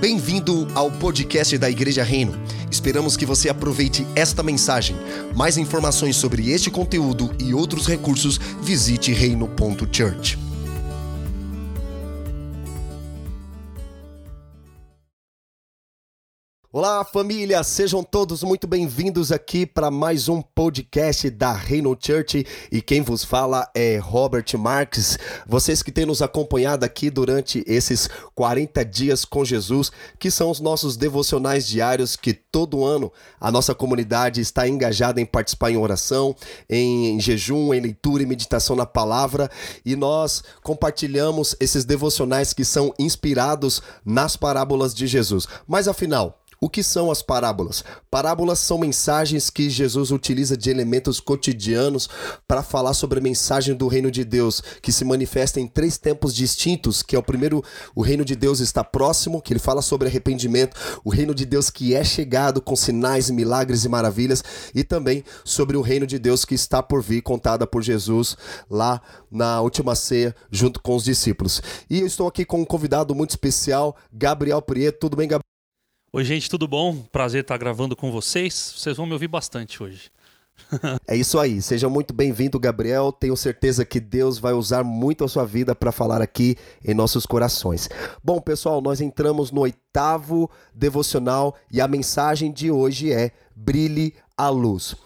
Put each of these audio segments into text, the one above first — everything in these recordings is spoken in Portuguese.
Bem-vindo ao podcast da Igreja Reino. Esperamos que você aproveite esta mensagem. Mais informações sobre este conteúdo e outros recursos, visite reino.church. Olá, família! Sejam todos muito bem-vindos aqui para mais um podcast da Reino Church e quem vos fala é Robert Marques. Vocês que têm nos acompanhado aqui durante esses 40 dias com Jesus, que são os nossos devocionais diários que todo ano a nossa comunidade está engajada em participar em oração, em jejum, em leitura e meditação na palavra e nós compartilhamos esses devocionais que são inspirados nas parábolas de Jesus. Mas afinal, o que são as parábolas? Parábolas são mensagens que Jesus utiliza de elementos cotidianos para falar sobre a mensagem do reino de Deus, que se manifesta em três tempos distintos, que é o primeiro, o reino de Deus está próximo, que ele fala sobre arrependimento, o reino de Deus que é chegado com sinais, milagres e maravilhas, e também sobre o reino de Deus que está por vir, contada por Jesus lá na última ceia, junto com os discípulos. E eu estou aqui com um convidado muito especial, Gabriel Prieto. Tudo bem, Gabriel? Oi, gente, tudo bom? Prazer estar gravando com vocês. Vocês vão me ouvir bastante hoje. é isso aí. Seja muito bem-vindo, Gabriel. Tenho certeza que Deus vai usar muito a sua vida para falar aqui em nossos corações. Bom, pessoal, nós entramos no oitavo devocional e a mensagem de hoje é Brilhe a luz.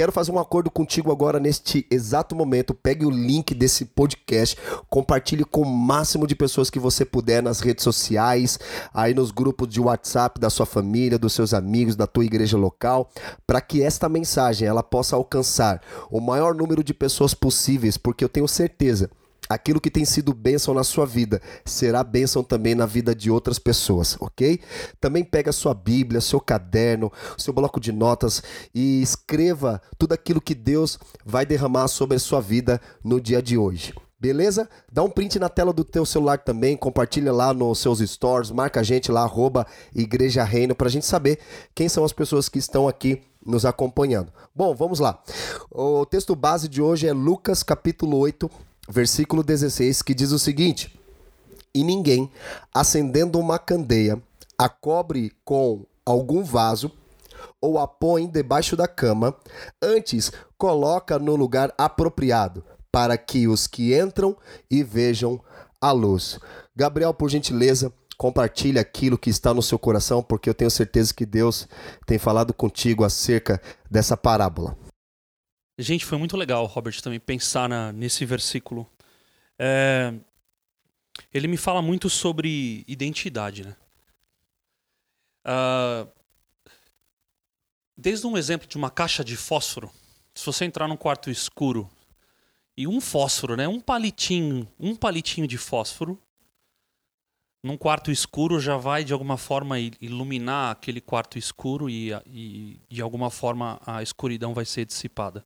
Quero fazer um acordo contigo agora neste exato momento. Pegue o link desse podcast, compartilhe com o máximo de pessoas que você puder nas redes sociais, aí nos grupos de WhatsApp da sua família, dos seus amigos, da tua igreja local, para que esta mensagem ela possa alcançar o maior número de pessoas possíveis, porque eu tenho certeza aquilo que tem sido bênção na sua vida será bênção também na vida de outras pessoas, ok? Também pega sua Bíblia, seu caderno, seu bloco de notas e escreva tudo aquilo que Deus vai derramar sobre a sua vida no dia de hoje. Beleza? Dá um print na tela do teu celular também, compartilha lá nos seus stores, marca a gente lá, arroba Igreja Reino, gente saber quem são as pessoas que estão aqui nos acompanhando. Bom, vamos lá. O texto base de hoje é Lucas capítulo 8, versículo 16, que diz o seguinte: E ninguém, acendendo uma candeia, a cobre com algum vaso ou a põe debaixo da cama, antes coloca no lugar apropriado, para que os que entram e vejam a luz. Gabriel, por gentileza, compartilhe aquilo que está no seu coração, porque eu tenho certeza que Deus tem falado contigo acerca dessa parábola. Gente, foi muito legal, Robert, também pensar na, nesse versículo. É, ele me fala muito sobre identidade, né? Uh, desde um exemplo de uma caixa de fósforo, se você entrar num quarto escuro e um fósforo, né, um palitinho, um palitinho de fósforo, num quarto escuro já vai de alguma forma iluminar aquele quarto escuro e, e de alguma forma a escuridão vai ser dissipada.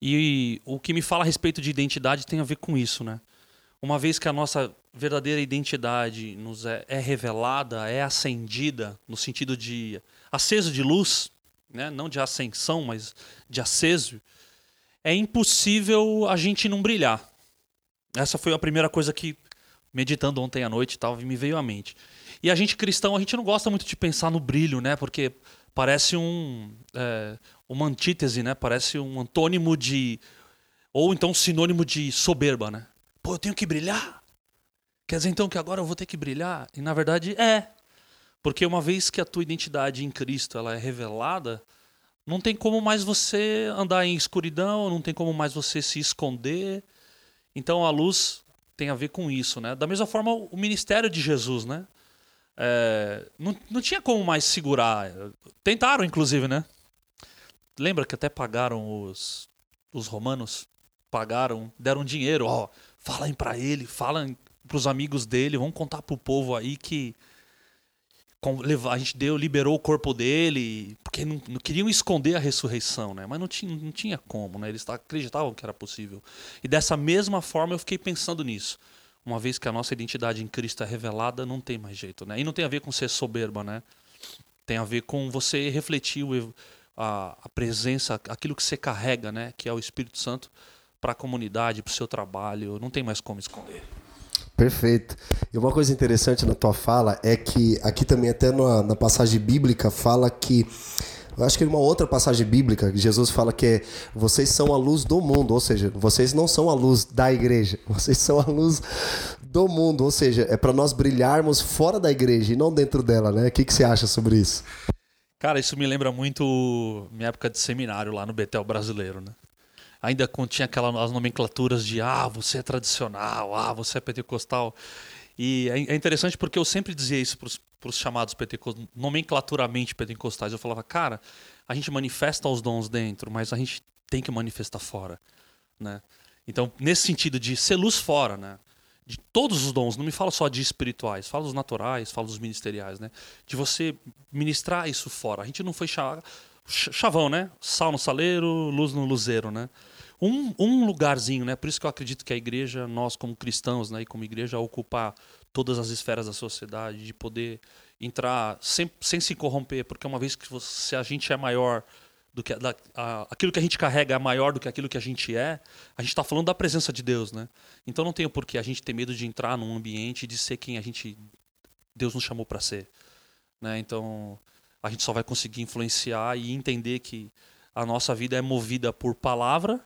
E o que me fala a respeito de identidade tem a ver com isso, né? Uma vez que a nossa verdadeira identidade nos é, é revelada, é acendida, no sentido de aceso de luz, né? não de ascensão, mas de aceso, é impossível a gente não brilhar. Essa foi a primeira coisa que, meditando ontem à noite, tal, me veio à mente. E a gente cristão, a gente não gosta muito de pensar no brilho, né? Porque parece um, é, uma antítese, né? Parece um antônimo de. Ou então sinônimo de soberba, né? Pô, eu tenho que brilhar? Quer dizer então que agora eu vou ter que brilhar? E na verdade é. Porque uma vez que a tua identidade em Cristo ela é revelada, não tem como mais você andar em escuridão, não tem como mais você se esconder. Então a luz tem a ver com isso, né? Da mesma forma o ministério de Jesus, né? É, não, não tinha como mais segurar. Tentaram, inclusive, né? Lembra que até pagaram os, os romanos? Pagaram, deram dinheiro, ó. Falem para ele, falem pros amigos dele, vão contar pro povo aí que a gente deu, liberou o corpo dele, porque não, não, queriam esconder a ressurreição, né? Mas não tinha, não tinha como, né? Eles acreditavam que era possível. E dessa mesma forma eu fiquei pensando nisso uma vez que a nossa identidade em Cristo é revelada, não tem mais jeito, né? E não tem a ver com ser soberba, né? Tem a ver com você refletir o, a, a, presença, aquilo que você carrega, né? Que é o Espírito Santo para a comunidade, para o seu trabalho. Não tem mais como esconder. Perfeito. E uma coisa interessante na tua fala é que aqui também até na, na passagem bíblica fala que eu acho que uma outra passagem bíblica, Jesus fala que vocês são a luz do mundo, ou seja, vocês não são a luz da igreja, vocês são a luz do mundo, ou seja, é para nós brilharmos fora da igreja e não dentro dela, né? O que, que você acha sobre isso? Cara, isso me lembra muito minha época de seminário lá no Betel brasileiro, né? Ainda continha aquelas nomenclaturas de ah, você é tradicional, ah, você é pentecostal. E é, é interessante porque eu sempre dizia isso para os chamados pentecostais, nomenclaturamente pentecostais. Eu falava, cara, a gente manifesta os dons dentro, mas a gente tem que manifestar fora, né? Então, nesse sentido de ser luz fora, né? De todos os dons, não me fala só de espirituais, fala dos naturais, fala dos ministeriais, né? De você ministrar isso fora. A gente não foi chavão, né? Sal no saleiro, luz no luzeiro, né? um, um lugarzinho, né? Por isso que eu acredito que a igreja, nós como cristãos, né, e como igreja, ocupar todas as esferas da sociedade, de poder entrar sem, sem se corromper, porque uma vez que você, a gente é maior do que da, a, aquilo que a gente carrega é maior do que aquilo que a gente é, a gente está falando da presença de Deus, né? Então não tem por que a gente ter medo de entrar num ambiente e de ser quem a gente Deus nos chamou para ser, né? Então a gente só vai conseguir influenciar e entender que a nossa vida é movida por palavra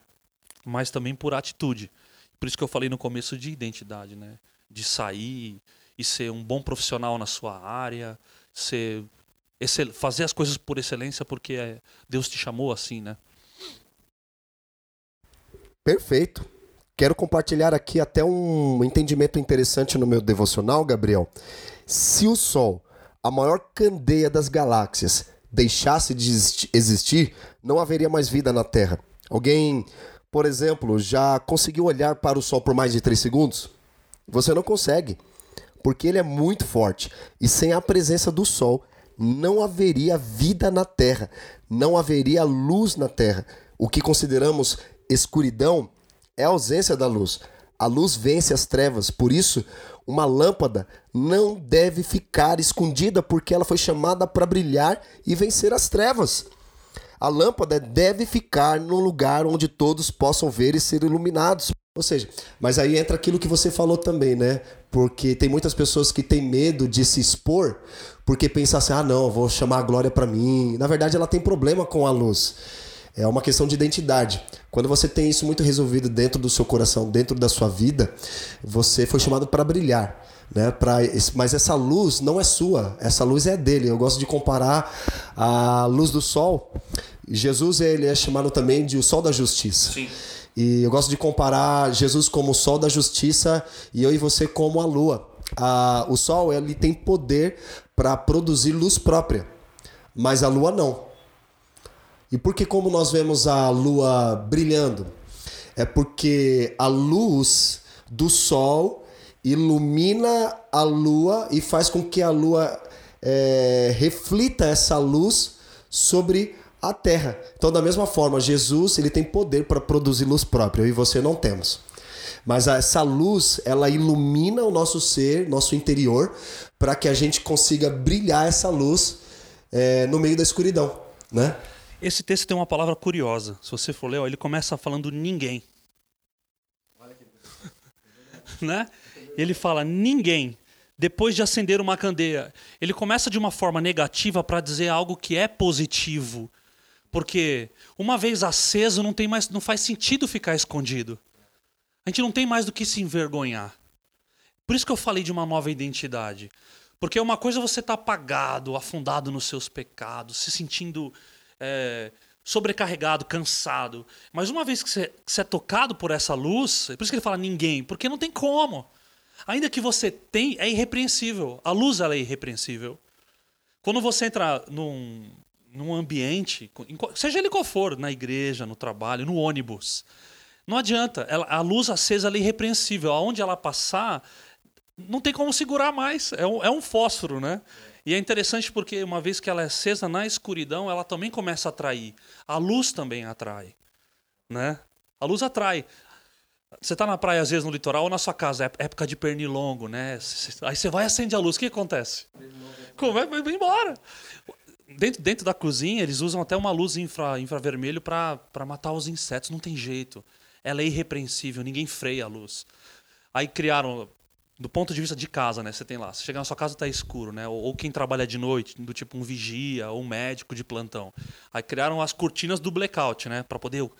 mas também por atitude. Por isso que eu falei no começo de identidade, né? De sair e ser um bom profissional na sua área, ser fazer as coisas por excelência porque é, Deus te chamou assim, né? Perfeito. Quero compartilhar aqui até um entendimento interessante no meu devocional, Gabriel. Se o Sol, a maior candeia das galáxias, deixasse de existir, não haveria mais vida na Terra. Alguém por exemplo, já conseguiu olhar para o Sol por mais de 3 segundos? Você não consegue, porque ele é muito forte. E sem a presença do Sol, não haveria vida na Terra, não haveria luz na Terra. O que consideramos escuridão é a ausência da luz. A luz vence as trevas, por isso, uma lâmpada não deve ficar escondida, porque ela foi chamada para brilhar e vencer as trevas. A lâmpada deve ficar no lugar onde todos possam ver e ser iluminados. Ou seja, mas aí entra aquilo que você falou também, né? Porque tem muitas pessoas que têm medo de se expor, porque pensam assim: ah, não, vou chamar a glória para mim. Na verdade, ela tem problema com a luz. É uma questão de identidade. Quando você tem isso muito resolvido dentro do seu coração, dentro da sua vida, você foi chamado para brilhar. Né, pra, mas essa luz não é sua, essa luz é dele. Eu gosto de comparar a luz do sol Jesus ele é chamado também de o sol da justiça. Sim. E eu gosto de comparar Jesus como o sol da justiça e eu e você como a lua. A, o sol ele tem poder para produzir luz própria, mas a lua não. E por que como nós vemos a lua brilhando? É porque a luz do sol ilumina a lua e faz com que a lua é, reflita essa luz sobre a terra. Então, da mesma forma, Jesus ele tem poder para produzir luz própria, eu e você não temos. Mas essa luz, ela ilumina o nosso ser, nosso interior, para que a gente consiga brilhar essa luz é, no meio da escuridão, né? Esse texto tem uma palavra curiosa. Se você for ler, ó, ele começa falando ninguém. né? Ele fala ninguém depois de acender uma candeia. Ele começa de uma forma negativa para dizer algo que é positivo. Porque uma vez aceso não tem mais, não faz sentido ficar escondido. A gente não tem mais do que se envergonhar. Por isso que eu falei de uma nova identidade. Porque uma coisa é você estar tá apagado, afundado nos seus pecados, se sentindo é, sobrecarregado, cansado. Mas uma vez que você, é tocado por essa luz, é por isso que ele fala ninguém, porque não tem como. Ainda que você tem, é irrepreensível. A luz ela é irrepreensível. Quando você entra num, num ambiente, seja ele qual for, na igreja, no trabalho, no ônibus, não adianta. Ela, a luz acesa é irrepreensível. Aonde ela passar, não tem como segurar mais. É um, é um fósforo, né? E é interessante porque uma vez que ela é acesa na escuridão, ela também começa a atrair. A luz também atrai, né? A luz atrai. Você está na praia, às vezes, no litoral ou na sua casa, é época de pernilongo, né? Aí você vai e acende a luz, o que acontece? Como é? Vai embora dentro, dentro da cozinha, eles usam até uma luz infra, infravermelho para matar os insetos. Não tem jeito. Ela é irrepreensível, ninguém freia a luz. Aí criaram do ponto de vista de casa, né? Você tem lá, você chega na sua casa tá escuro, né? Ou, quem trabalha de noite, do tipo um vigia ou um médico de plantão. Aí criaram as cortinas do blackout, né? Para poder o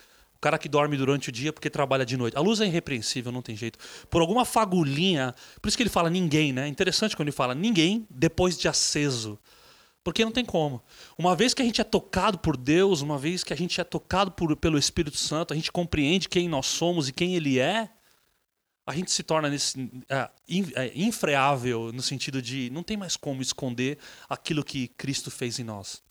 cara que dorme durante o dia porque trabalha de noite. A luz é irrepreensível, não tem jeito. Por alguma fagulhinha, por isso que ele fala ninguém, né? Interessante quando ele fala ninguém depois de aceso. Porque não tem como. Uma vez que a gente é tocado por Deus, uma vez que a gente é tocado por, pelo Espírito Santo, a gente compreende quem nós somos e quem Ele é, a gente se torna nesse, é, é, infreável no sentido de não tem mais como esconder aquilo que Cristo fez em nós.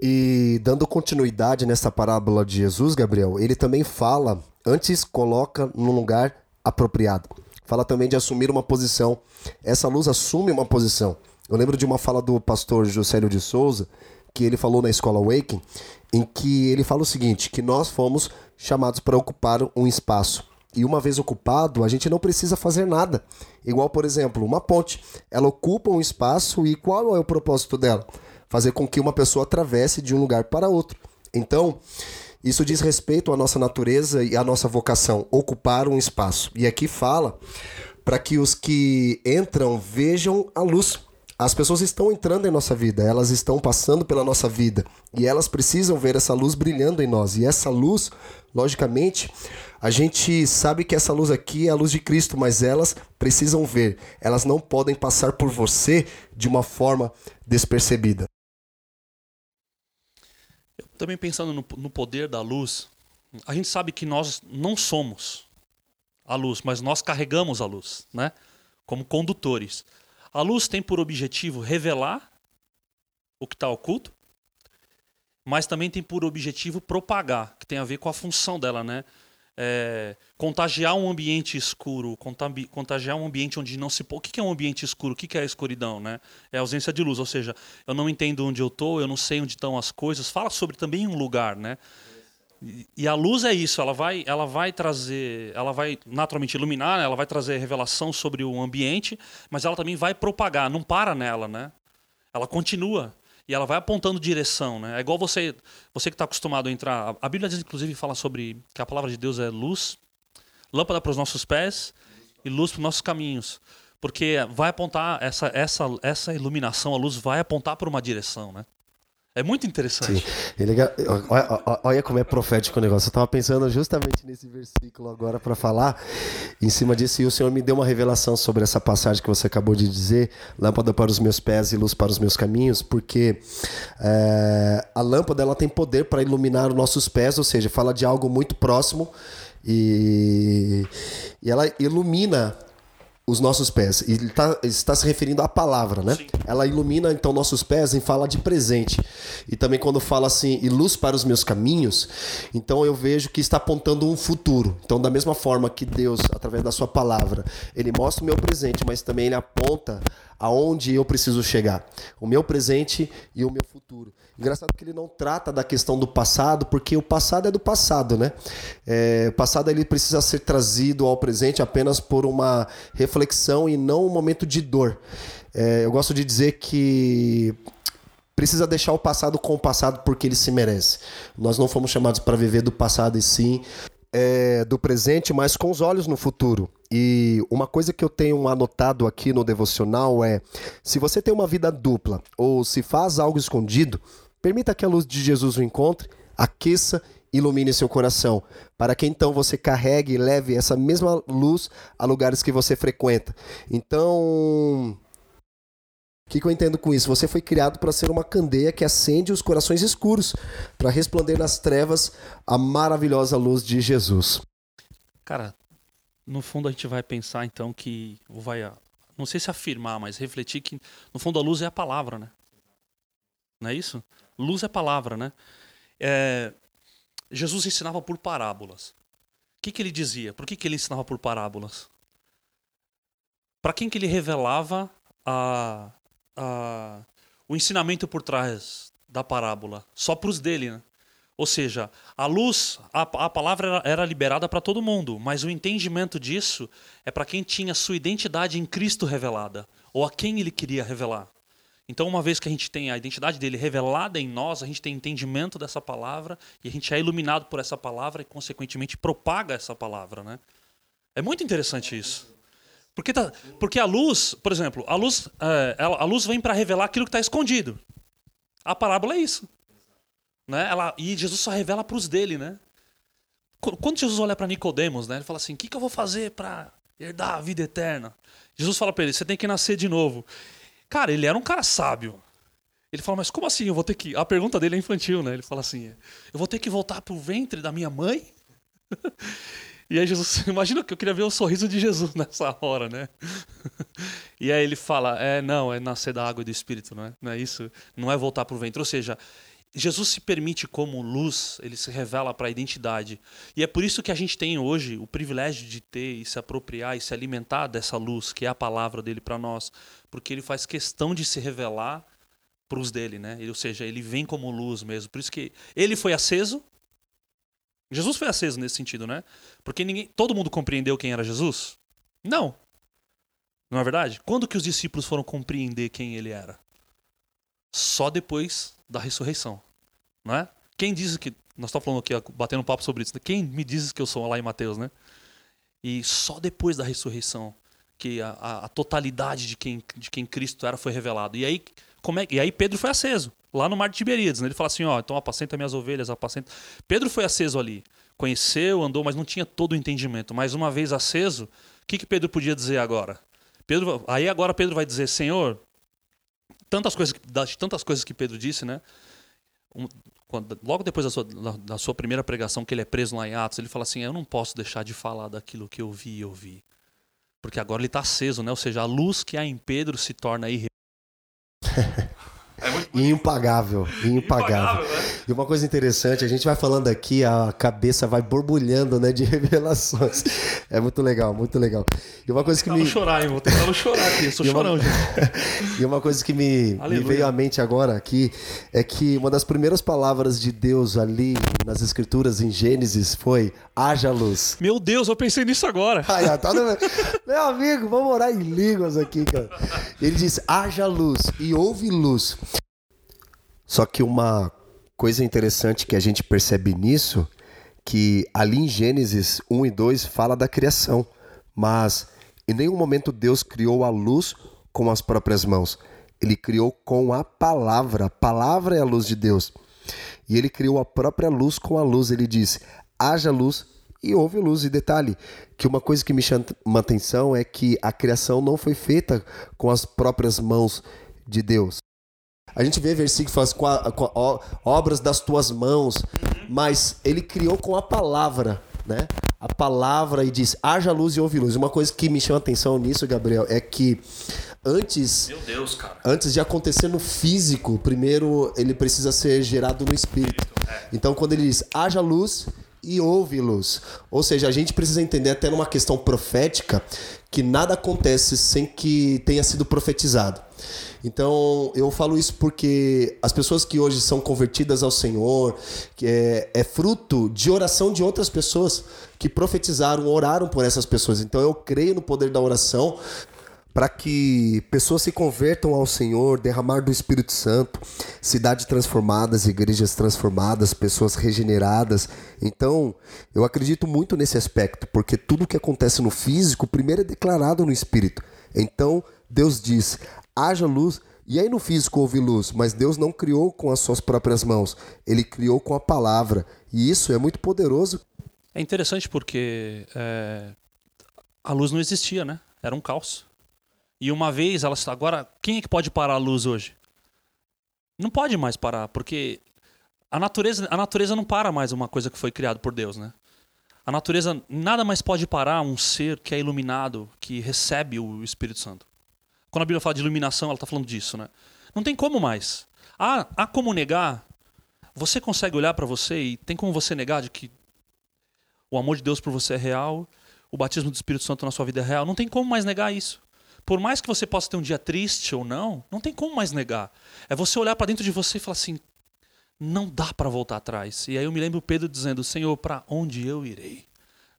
E dando continuidade nessa parábola de Jesus, Gabriel, ele também fala, antes coloca num lugar apropriado. Fala também de assumir uma posição. Essa luz assume uma posição. Eu lembro de uma fala do pastor Juscelio de Souza, que ele falou na escola Awaken, em que ele fala o seguinte, que nós fomos chamados para ocupar um espaço. E uma vez ocupado, a gente não precisa fazer nada. Igual, por exemplo, uma ponte. Ela ocupa um espaço e qual é o propósito dela? Fazer com que uma pessoa atravesse de um lugar para outro. Então, isso diz respeito à nossa natureza e à nossa vocação, ocupar um espaço. E aqui fala para que os que entram vejam a luz. As pessoas estão entrando em nossa vida, elas estão passando pela nossa vida e elas precisam ver essa luz brilhando em nós. E essa luz, logicamente, a gente sabe que essa luz aqui é a luz de Cristo, mas elas precisam ver. Elas não podem passar por você de uma forma despercebida. Eu também pensando no, no poder da luz, a gente sabe que nós não somos a luz, mas nós carregamos a luz, né? Como condutores. A luz tem por objetivo revelar o que está oculto, mas também tem por objetivo propagar, que tem a ver com a função dela, né? É, contagiar um ambiente escuro, contagiar um ambiente onde não se. O que é um ambiente escuro? O que é a escuridão? Né? É a ausência de luz, ou seja, eu não entendo onde eu estou, eu não sei onde estão as coisas. Fala sobre também um lugar, né? E a luz é isso, ela vai, ela vai trazer, ela vai naturalmente iluminar, ela vai trazer revelação sobre o ambiente, mas ela também vai propagar, não para nela, né? Ela continua e ela vai apontando direção, né? É igual você, você que está acostumado a entrar. A Bíblia diz inclusive fala sobre que a palavra de Deus é luz, lâmpada para os nossos pés e luz para os nossos caminhos, porque vai apontar essa essa essa iluminação, a luz vai apontar para uma direção, né? É muito interessante. Sim. Ele, olha, olha, como é profético o negócio. Eu estava pensando justamente nesse versículo agora para falar em cima disso. E o Senhor me deu uma revelação sobre essa passagem que você acabou de dizer: lâmpada para os meus pés e luz para os meus caminhos. Porque é, a lâmpada ela tem poder para iluminar os nossos pés, ou seja, fala de algo muito próximo. E, e ela ilumina os nossos pés. E ele tá, está se referindo à palavra, né? Sim. Ela ilumina então nossos pés em fala de presente. E também quando fala assim, e luz para os meus caminhos, então eu vejo que está apontando um futuro. Então, da mesma forma que Deus, através da sua palavra, ele mostra o meu presente, mas também ele aponta aonde eu preciso chegar, o meu presente e o meu futuro. Engraçado que ele não trata da questão do passado, porque o passado é do passado, né? É, o passado ele precisa ser trazido ao presente apenas por uma reflexão e não um momento de dor. É, eu gosto de dizer que precisa deixar o passado com o passado porque ele se merece. Nós não fomos chamados para viver do passado e sim é, do presente, mas com os olhos no futuro. E uma coisa que eu tenho anotado aqui no devocional é: se você tem uma vida dupla ou se faz algo escondido, permita que a luz de Jesus o encontre, aqueça ilumine seu coração, para que então você carregue e leve essa mesma luz a lugares que você frequenta. Então, que, que eu entendo com isso? Você foi criado para ser uma candeia que acende os corações escuros, para resplandecer nas trevas a maravilhosa luz de Jesus. Cara, no fundo a gente vai pensar então que vai, não sei se afirmar, mas refletir que no fundo a luz é a palavra, né? Não é isso? Luz é palavra, né? É, Jesus ensinava por parábolas. O que, que ele dizia? Por que, que ele ensinava por parábolas? Para quem que ele revelava a, a, o ensinamento por trás da parábola, só para os dele, né? Ou seja, a luz, a, a palavra era, era liberada para todo mundo, mas o entendimento disso é para quem tinha sua identidade em Cristo revelada, ou a quem ele queria revelar. Então, uma vez que a gente tem a identidade dele revelada em nós, a gente tem entendimento dessa palavra e a gente é iluminado por essa palavra e, consequentemente, propaga essa palavra, né? É muito interessante isso. Porque, tá, porque a luz, por exemplo, a luz, é, a luz vem para revelar aquilo que está escondido. A parábola é isso. Né? Ela, e Jesus só revela para os dele, né? Qu- Quando Jesus olha para Nicodemos, né? Ele fala assim: "O que, que eu vou fazer para herdar a vida eterna?" Jesus fala para ele: "Você tem que nascer de novo." Cara, ele era um cara sábio. Ele fala: "Mas como assim? Eu vou ter que?" A pergunta dele é infantil, né? Ele fala assim: "Eu vou ter que voltar pro ventre da minha mãe?" E aí Jesus, imagina que eu queria ver o sorriso de Jesus nessa hora, né? E aí ele fala, é, não, é nascer da água e do Espírito, não é? Não é isso? Não é voltar para o ventre. Ou seja, Jesus se permite como luz, ele se revela para a identidade. E é por isso que a gente tem hoje o privilégio de ter e se apropriar e se alimentar dessa luz, que é a palavra dele para nós. Porque ele faz questão de se revelar para os dele, né? Ou seja, ele vem como luz mesmo. Por isso que ele foi aceso. Jesus foi aceso nesse sentido, né? Porque ninguém, todo mundo compreendeu quem era Jesus? Não. Não é verdade? Quando que os discípulos foram compreender quem ele era? Só depois da ressurreição, não é? Quem diz que nós estamos falando aqui, batendo papo sobre isso. né? Quem me diz que eu sou lá em Mateus, né? E só depois da ressurreição que a, a- a totalidade de quem, de quem Cristo era foi revelado. E aí, como é, e aí Pedro foi aceso, lá no mar de Tiberíades. Né? Ele fala assim, ó, então apacenta minhas ovelhas, apacenta... Pedro foi aceso ali. Conheceu, andou, mas não tinha todo o entendimento. Mas uma vez aceso, o que, que Pedro podia dizer agora? Pedro, aí agora Pedro vai dizer, Senhor, tantas coisas, das tantas coisas que Pedro disse, né? Um- quando- logo depois da sua, da sua primeira pregação, que ele é preso lá em Atos, ele fala assim: Eu não posso deixar de falar daquilo que eu vi e ouvi. Porque agora ele está aceso, né? Ou seja, a luz que há em Pedro se torna irre... muito Impagável, impagável. né? E uma coisa interessante, a gente vai falando aqui, a cabeça vai borbulhando, né, de revelações. É muito legal, muito legal. E uma coisa que me chorar, hein? Vou tentar não chorar aqui. Eu sou uma- chorão, gente. E uma coisa que me, me veio à mente agora aqui é que uma das primeiras palavras de Deus ali nas escrituras em Gênesis foi haja luz. Meu Deus, eu pensei nisso agora. Ai, tá no- Meu amigo, vamos orar em línguas aqui, cara. Ele diz: haja luz e houve luz. Só que uma coisa interessante que a gente percebe nisso, que ali em Gênesis 1 e 2 fala da criação, mas em nenhum momento Deus criou a luz com as próprias mãos. Ele criou com a palavra. A palavra é a luz de Deus. E ele criou a própria luz com a luz. Ele disse: haja luz e houve luz. E detalhe, que uma coisa que me chama atenção é que a criação não foi feita com as próprias mãos de Deus. A gente vê versículo que fala assim, com, a- com a- obras das tuas mãos, mas ele criou com a palavra, né? A palavra e diz: haja luz e houve luz. Uma coisa que me chama atenção nisso, Gabriel, é que antes Deus, antes de acontecer no físico, primeiro ele precisa ser gerado no espírito. Então, quando ele diz haja luz e houve luz, ou seja, a gente precisa entender até numa questão profética que nada acontece sem que tenha sido profetizado. Então, eu falo isso porque as pessoas que hoje são convertidas ao Senhor, que é, é fruto de oração de outras pessoas que profetizaram, oraram por essas pessoas. Então, eu creio no poder da oração para que pessoas se convertam ao Senhor, derramar do Espírito Santo, cidades transformadas, igrejas transformadas, pessoas regeneradas. Então, eu acredito muito nesse aspecto, porque tudo que acontece no físico, primeiro é declarado no Espírito. Então, Deus diz: haja luz. E aí no físico houve luz, mas Deus não criou com as suas próprias mãos, ele criou com a palavra. E isso é muito poderoso. É interessante porque é, a luz não existia, né? Era um caos. E uma vez ela agora quem é que pode parar a luz hoje? Não pode mais parar, porque a natureza a natureza não para mais uma coisa que foi criada por Deus, né? A natureza nada mais pode parar um ser que é iluminado, que recebe o Espírito Santo. Quando a Bíblia fala de iluminação, ela está falando disso, né? Não tem como mais. Há, há como negar? Você consegue olhar para você e tem como você negar de que o amor de Deus por você é real, o batismo do Espírito Santo na sua vida é real. Não tem como mais negar isso. Por mais que você possa ter um dia triste ou não, não tem como mais negar. É você olhar para dentro de você e falar assim: não dá para voltar atrás. E aí eu me lembro Pedro dizendo: Senhor, para onde eu irei?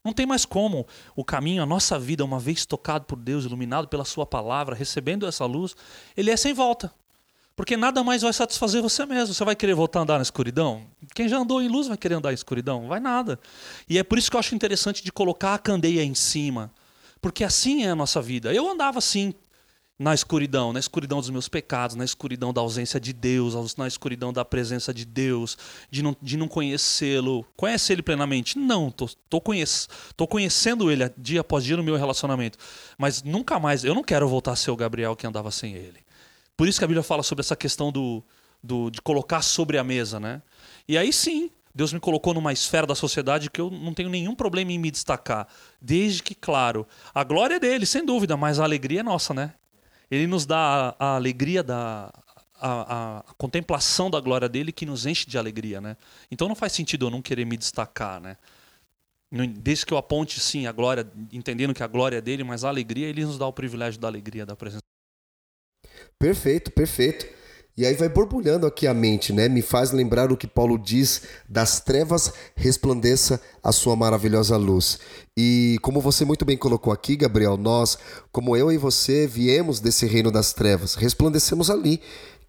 Não tem mais como. O caminho, a nossa vida, uma vez tocado por Deus, iluminado pela Sua palavra, recebendo essa luz, ele é sem volta. Porque nada mais vai satisfazer você mesmo. Você vai querer voltar a andar na escuridão? Quem já andou em luz vai querer andar em escuridão? Vai nada. E é por isso que eu acho interessante de colocar a candeia em cima. Porque assim é a nossa vida. Eu andava assim, na escuridão, na escuridão dos meus pecados, na escuridão da ausência de Deus, na escuridão da presença de Deus, de não, de não conhecê-lo. Conhece ele plenamente? Não, tô, tô, conhec tô conhecendo ele dia após dia no meu relacionamento. Mas nunca mais, eu não quero voltar a ser o Gabriel que andava sem ele. Por isso que a Bíblia fala sobre essa questão do, do, de colocar sobre a mesa, né? E aí sim, Deus me colocou numa esfera da sociedade que eu não tenho nenhum problema em me destacar. Desde que, claro, a glória é dele, sem dúvida, mas a alegria é nossa, né? Ele nos dá a, a alegria da a, a, contemplação da glória dele que nos enche de alegria, né? Então não faz sentido eu não querer me destacar, né? Desde que eu aponte sim a glória, entendendo que a glória é dele, mas a alegria ele nos dá o privilégio da alegria da presença. Perfeito, perfeito. E aí vai borbulhando aqui a mente, né? Me faz lembrar o que Paulo diz: das trevas resplandeça a sua maravilhosa luz. E como você muito bem colocou aqui, Gabriel, nós, como eu e você, viemos desse reino das trevas, resplandecemos ali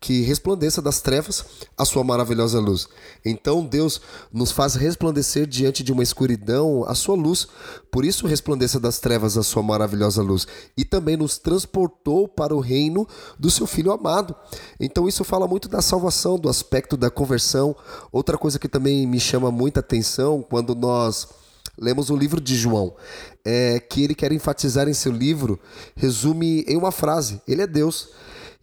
que resplandeça das trevas a sua maravilhosa luz. Então Deus nos faz resplandecer diante de uma escuridão a sua luz, por isso resplandeça das trevas a sua maravilhosa luz. E também nos transportou para o reino do seu Filho amado. Então isso fala muito da salvação, do aspecto da conversão. Outra coisa que também me chama muita atenção quando nós lemos o livro de João, é que ele quer enfatizar em seu livro, resume em uma frase: Ele é Deus.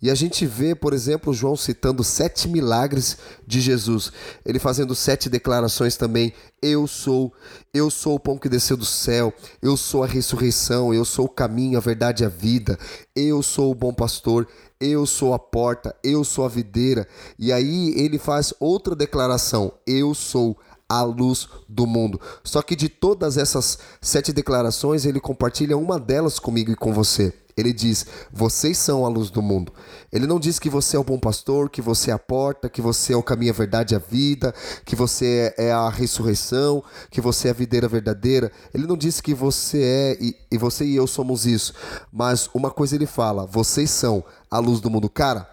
E a gente vê, por exemplo, João citando sete milagres de Jesus. Ele fazendo sete declarações também. Eu sou, eu sou o pão que desceu do céu, eu sou a ressurreição, eu sou o caminho, a verdade e a vida, eu sou o bom pastor, eu sou a porta, eu sou a videira. E aí ele faz outra declaração: eu sou luz do mundo. Só que de todas essas sete declarações, ele compartilha uma delas comigo e com você. Ele diz: Vocês são a luz do mundo. Ele não diz que você é o bom pastor, que você é a porta, que você é o caminho, a verdade e a vida, que você é a ressurreição, que você é a videira verdadeira. Ele não diz que você é e, e você e eu somos isso. Mas uma coisa ele fala: Vocês são a luz do mundo. Cara,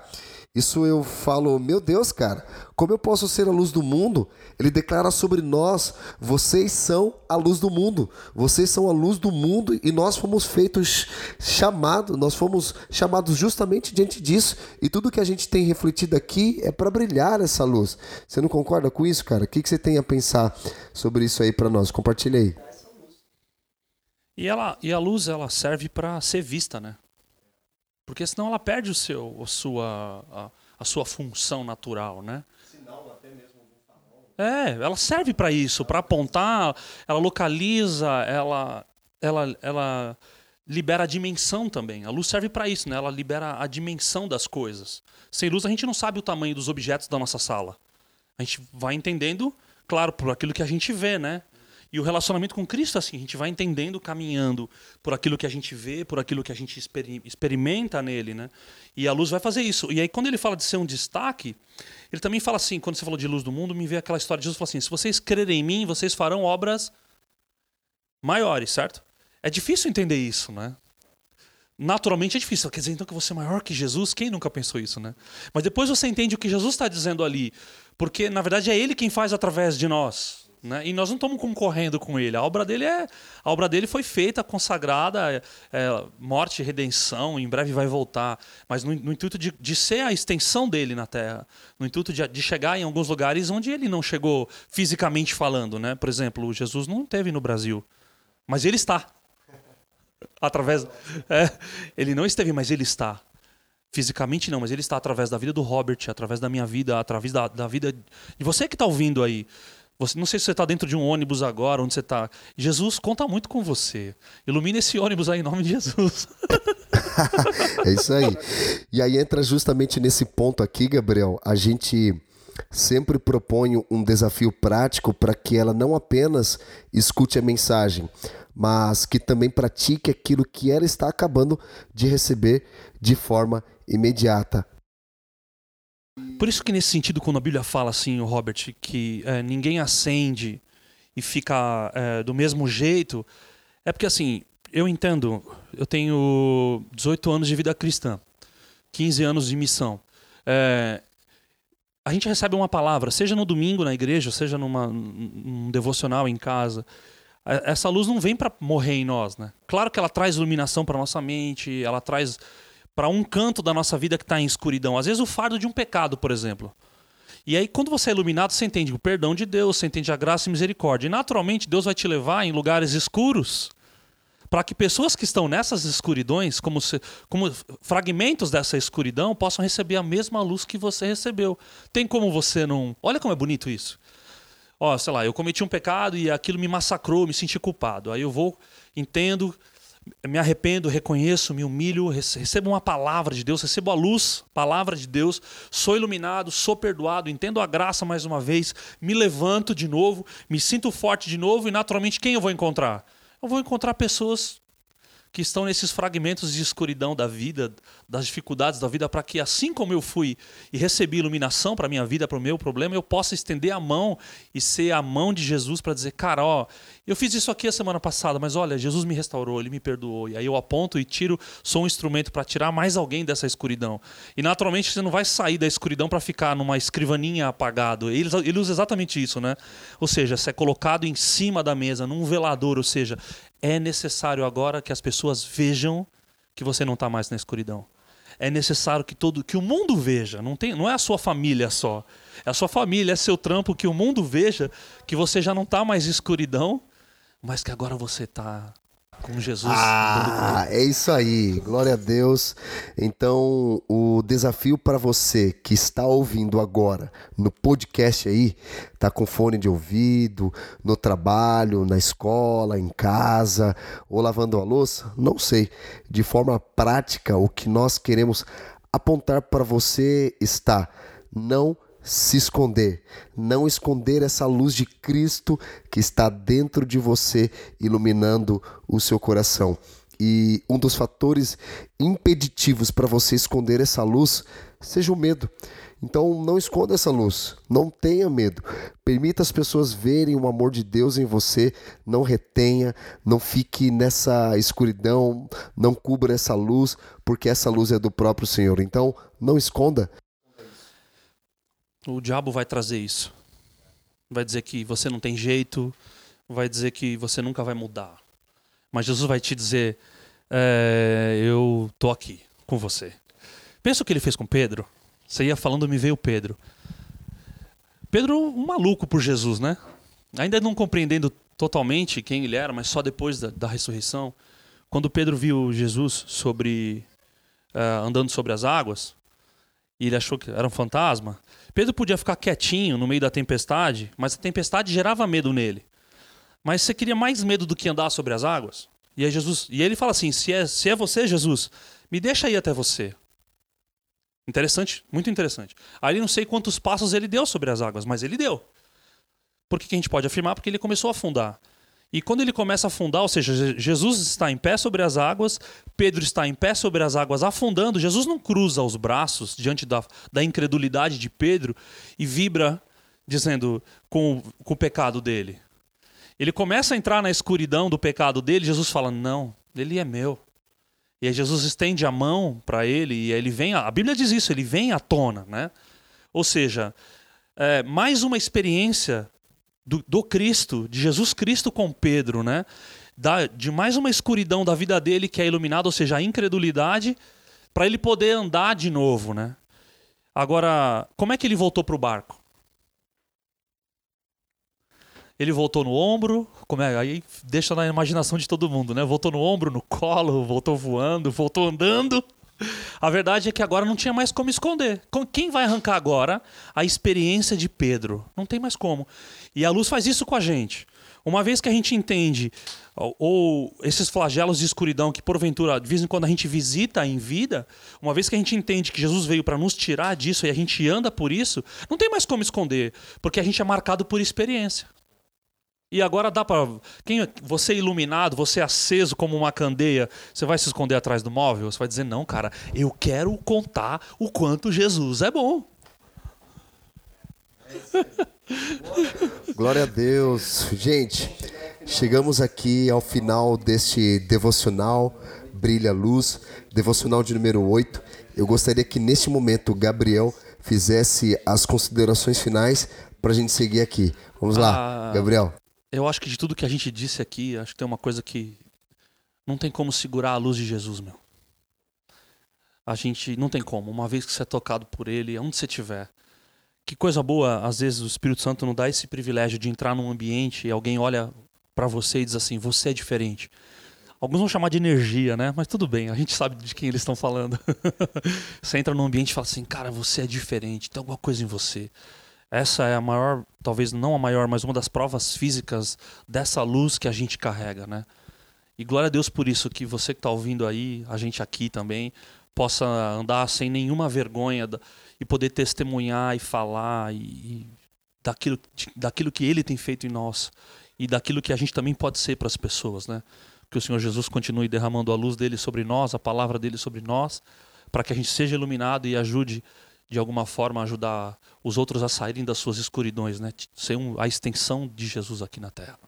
isso eu falo, meu Deus, cara, como eu posso ser a luz do mundo? Ele declara sobre nós: vocês são a luz do mundo, vocês são a luz do mundo e nós fomos feitos chamados, nós fomos chamados justamente diante disso e tudo que a gente tem refletido aqui é para brilhar essa luz. Você não concorda com isso, cara? O que, você tem a pensar sobre isso aí para nós? Compartilha aí. E, ela, e a luz ela serve para ser vista, né? Porque senão ela perde o seu, a, sua, a, a sua função natural, né? É, ela serve para isso, para apontar, ela localiza, ela, ela, ela libera a dimensão também. A luz serve para isso, né? Ela libera a dimensão das coisas. Sem luz a gente não sabe o tamanho dos objetos da nossa sala. A gente vai entendendo, claro, por aquilo que a gente vê, né? E o relacionamento com Cristo, assim, a gente vai entendendo, caminhando por aquilo que a gente vê, por aquilo que a gente experimenta nele, né? E a luz vai fazer isso. E aí, quando ele fala de ser um destaque, ele também fala assim, quando você falou de luz do mundo, me vê aquela história de Jesus fala assim: se vocês crerem em mim, vocês farão obras maiores, certo? É difícil entender isso, né? Naturalmente é difícil. Quer dizer, então que você é maior que Jesus? Quem nunca pensou isso, né? Mas depois você entende o que Jesus está dizendo ali. Porque, na verdade, é Ele quem faz através de nós. Né? E nós não estamos concorrendo com ele. A obra dele é a obra dele foi feita, consagrada, é, é, morte, redenção. Em breve vai voltar, mas no, no intuito de, de, ser a extensão dele na Terra, no intuito de, de, chegar em alguns lugares onde ele não chegou fisicamente falando, né? Por exemplo, Jesus não teve no Brasil, mas ele está através. É, ele não esteve, mas ele está. Fisicamente não, mas ele está através da vida do Robert, através da minha vida, através da, da vida de você que está ouvindo aí. Você, não sei se você está dentro de um ônibus agora, onde você está. Jesus conta muito com você. Ilumina esse ônibus aí em nome de Jesus. é isso aí. E aí entra justamente nesse ponto aqui, Gabriel. A gente sempre propõe um desafio prático para que ela não apenas escute a mensagem, mas que também pratique aquilo que ela está acabando de receber de forma imediata. Por isso que nesse sentido, quando a Bíblia fala assim, o Robert, que é, ninguém acende e fica é, do mesmo jeito, é porque assim, eu entendo, eu tenho 18 anos de vida cristã, 15 anos de missão. É, a gente recebe uma palavra, seja no domingo na igreja, seja numa, num devocional em casa. essa luz não vem para morrer em nós, né? Claro que ela traz iluminação para nossa mente, ela traz para um canto da nossa vida que está em escuridão. Às vezes o fardo de um pecado, por exemplo. E aí, quando você é iluminado, você entende o perdão de Deus, você entende a graça e misericórdia. E naturalmente, Deus vai te levar em lugares escuros para que pessoas que estão nessas escuridões, como, se, como fragmentos dessa escuridão, possam receber a mesma luz que você recebeu. Tem como você não. Olha como é bonito isso. Ó, sei lá, eu cometi um pecado e aquilo me massacrou, me senti culpado. Aí eu vou, entendo, me arrependo, reconheço, me humilho, recebo uma palavra de Deus, recebo a luz, palavra de Deus, sou iluminado, sou perdoado, entendo a graça mais uma vez, me levanto de novo, me sinto forte de novo e naturalmente quem eu vou encontrar? Eu vou encontrar pessoas que estão nesses fragmentos de escuridão da vida, das dificuldades da vida, para que assim como eu fui e recebi iluminação para minha vida, para o meu problema, eu possa estender a mão e ser a mão de Jesus para dizer, cara, ó, eu fiz isso aqui a semana passada, mas olha, Jesus me restaurou, ele me perdoou. E aí eu aponto e tiro, sou um instrumento para tirar mais alguém dessa escuridão. E naturalmente você não vai sair da escuridão para ficar numa escrivaninha apagado. Ele, ele usa exatamente isso, né? Ou seja, você é colocado em cima da mesa, num velador, ou seja, é necessário agora que as pessoas vejam que você não está mais na escuridão. É necessário que todo que o mundo veja, não tem, não é a sua família só. É a sua família, é seu trampo que o mundo veja que você já não está mais escuridão, mas que agora você está com Jesus. Ah, é isso aí. Glória a Deus. Então, o desafio para você que está ouvindo agora no podcast aí, tá com fone de ouvido, no trabalho, na escola, em casa, ou lavando a louça, não sei. De forma prática, o que nós queremos apontar para você está não se esconder, não esconder essa luz de Cristo que está dentro de você, iluminando o seu coração. E um dos fatores impeditivos para você esconder essa luz seja o medo. Então não esconda essa luz, não tenha medo. Permita as pessoas verem o amor de Deus em você, não retenha, não fique nessa escuridão, não cubra essa luz, porque essa luz é do próprio Senhor. Então não esconda, o diabo vai trazer isso. Vai dizer que você não tem jeito, vai dizer que você nunca vai mudar. Mas Jesus vai te dizer: é, Eu tô aqui com você. Pensa o que ele fez com Pedro. Você ia falando, me veio Pedro. Pedro, um maluco por Jesus, né? Ainda não compreendendo totalmente quem ele era, mas só depois da, da ressurreição. Quando Pedro viu Jesus sobre uh, andando sobre as águas, e ele achou que era um fantasma, Pedro podia ficar quietinho no meio da tempestade, mas a tempestade gerava medo nele. Mas você queria mais medo do que andar sobre as águas? E aí Jesus, e ele fala assim: se é, se é você, Jesus, me deixa ir até você. Interessante, muito interessante. Aí não sei quantos passos ele deu sobre as águas, mas ele deu. Por que, que a gente pode afirmar? Porque ele começou a afundar. E quando ele começa a afundar, ou seja, Jesus está em pé sobre as águas, Pedro está em pé sobre as águas afundando, Jesus não cruza os braços diante da, da incredulidade de Pedro e vibra dizendo com, com o pecado dele. Ele começa a entrar na escuridão do pecado dele, Jesus fala: Não, ele é meu. E aí Jesus estende a mão para ele e ele vem. A Bíblia diz isso, ele vem à tona, né? Ou seja, é, mais uma experiência do, do Cristo, de Jesus Cristo com Pedro, né? Da, de mais uma escuridão da vida dele que é iluminada, ou seja, a incredulidade, para ele poder andar de novo, né? Agora, como é que ele voltou para o barco? Ele voltou no ombro, como é? Aí deixa na imaginação de todo mundo, né? Voltou no ombro, no colo, voltou voando, voltou andando. A verdade é que agora não tinha mais como esconder. Quem vai arrancar agora a experiência de Pedro? Não tem mais como. E a luz faz isso com a gente. Uma vez que a gente entende, ou, esses flagelos de escuridão que porventura, de vez em quando a gente visita em vida, uma vez que a gente entende que Jesus veio para nos tirar disso e a gente anda por isso, não tem mais como esconder, porque a gente é marcado por experiência. E agora dá para quem você é iluminado, você é aceso como uma candeia, você vai se esconder atrás do móvel? Você vai dizer não, cara, eu quero contar o quanto Jesus é bom. Glória a Deus. Gente, chegamos aqui ao final deste devocional Brilha Luz, devocional de número 8. Eu gostaria que neste momento o Gabriel fizesse as considerações finais para a gente seguir aqui. Vamos lá, ah, Gabriel. eu acho que de tudo que a gente disse aqui, acho que tem uma coisa que não tem como segurar a luz de Jesus, meu. A gente não tem como. Uma vez que você é tocado por Ele, onde você estiver. Que coisa boa, às vezes o Espírito Santo não dá esse privilégio de entrar num ambiente e alguém olha para você e diz assim: você é diferente. Alguns vão chamar de energia, né? Mas tudo bem, a gente sabe de quem eles estão falando. você entra num ambiente e fala assim: cara, você é diferente, tem alguma coisa em você. Essa é a maior, talvez não a maior, mas uma das provas físicas dessa luz que a gente carrega, né? E glória a Deus por isso, que você que está ouvindo aí, a gente aqui também, possa andar sem nenhuma vergonha e poder testemunhar e falar e, e daquilo, daquilo que Ele tem feito em nós e daquilo que a gente também pode ser para as pessoas, né? Que o Senhor Jesus continue derramando a luz dele sobre nós, a palavra dele sobre nós, para que a gente seja iluminado e ajude de alguma forma a ajudar os outros a saírem das suas escuridões, né? Ser um, a extensão de Jesus aqui na Terra.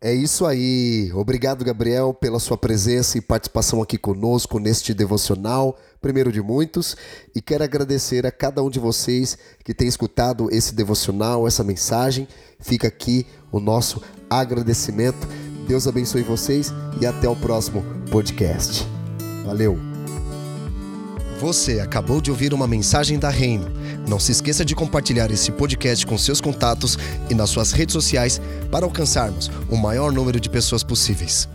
É isso aí. Obrigado, Gabriel, pela sua presença e participação aqui conosco neste devocional, primeiro de muitos. E quero agradecer a cada um de vocês que tem escutado esse devocional, essa mensagem. Fica aqui o nosso agradecimento. Deus abençoe vocês e até o próximo podcast. Valeu! Você acabou de ouvir uma mensagem da Reino. Não se esqueça de compartilhar esse podcast com seus contatos e nas suas redes sociais para alcançarmos o maior número de pessoas possíveis.